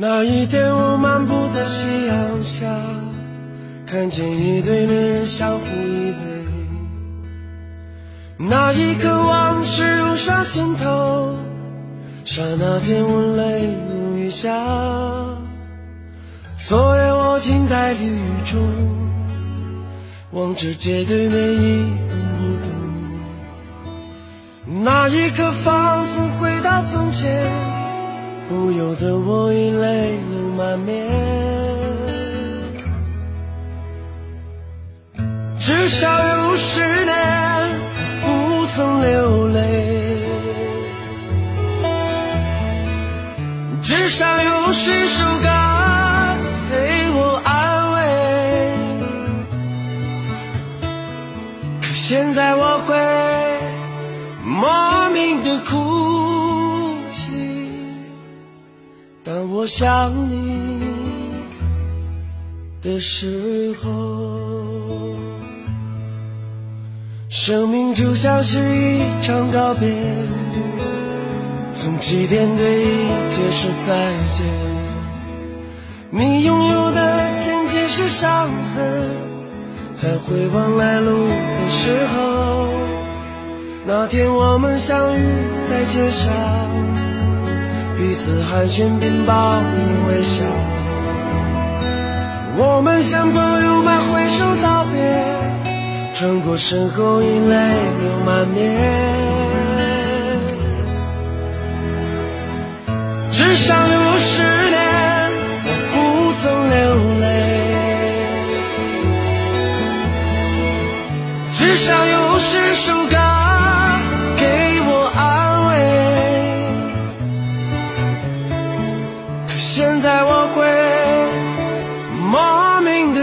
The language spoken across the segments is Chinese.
那一天，我漫步在夕阳下，看见一对恋人相互依偎。那一刻，往事涌上心头，刹那间我泪如雨下。昨夜我静在绿雨中，望着街对面一动不动。那一刻，仿佛回到从前，不由得我已泪流满面。至少有十年不曾流泪，至少有想你的时候。生命就像是一场告别，从起点对一切说再见。你拥有的仅仅是伤痕，在回望来路的时候，那天我们相遇在街上，彼此寒暄并报以微笑，我们向朋友们挥手道别。转过身后，已泪流满面。至少有时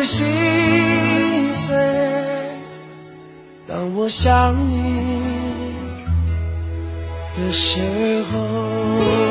心碎。当我想你的时候。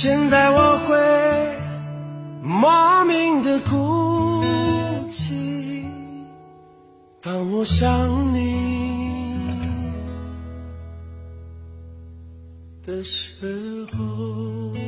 现在我会莫名的哭泣，当我想你的时候。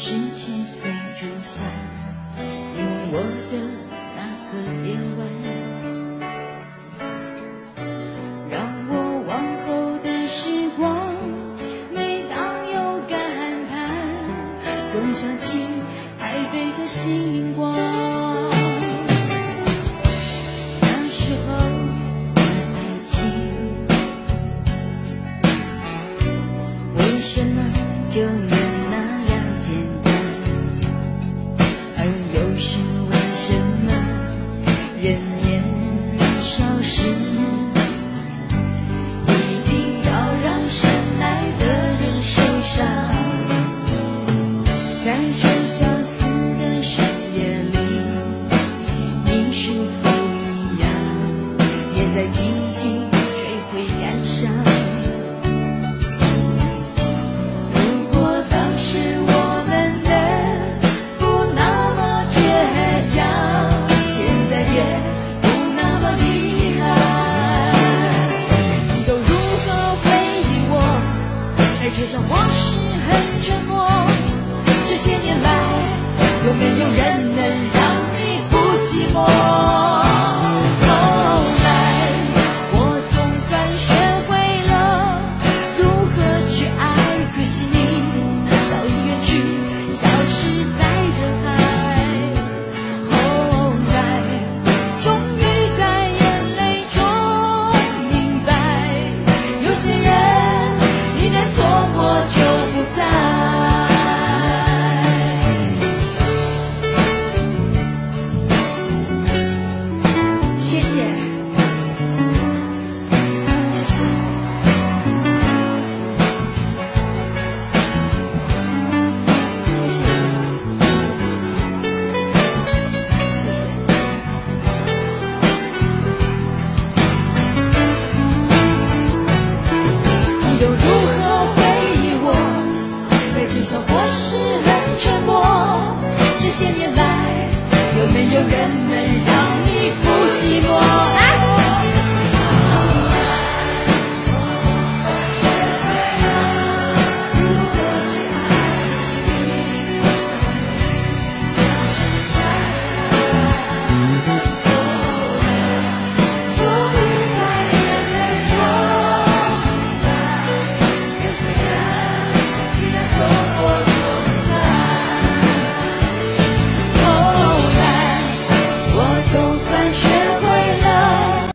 十七岁仲夏你吻我的那个夜晚让我往后的时光每当有感叹总想起台北的星光。de.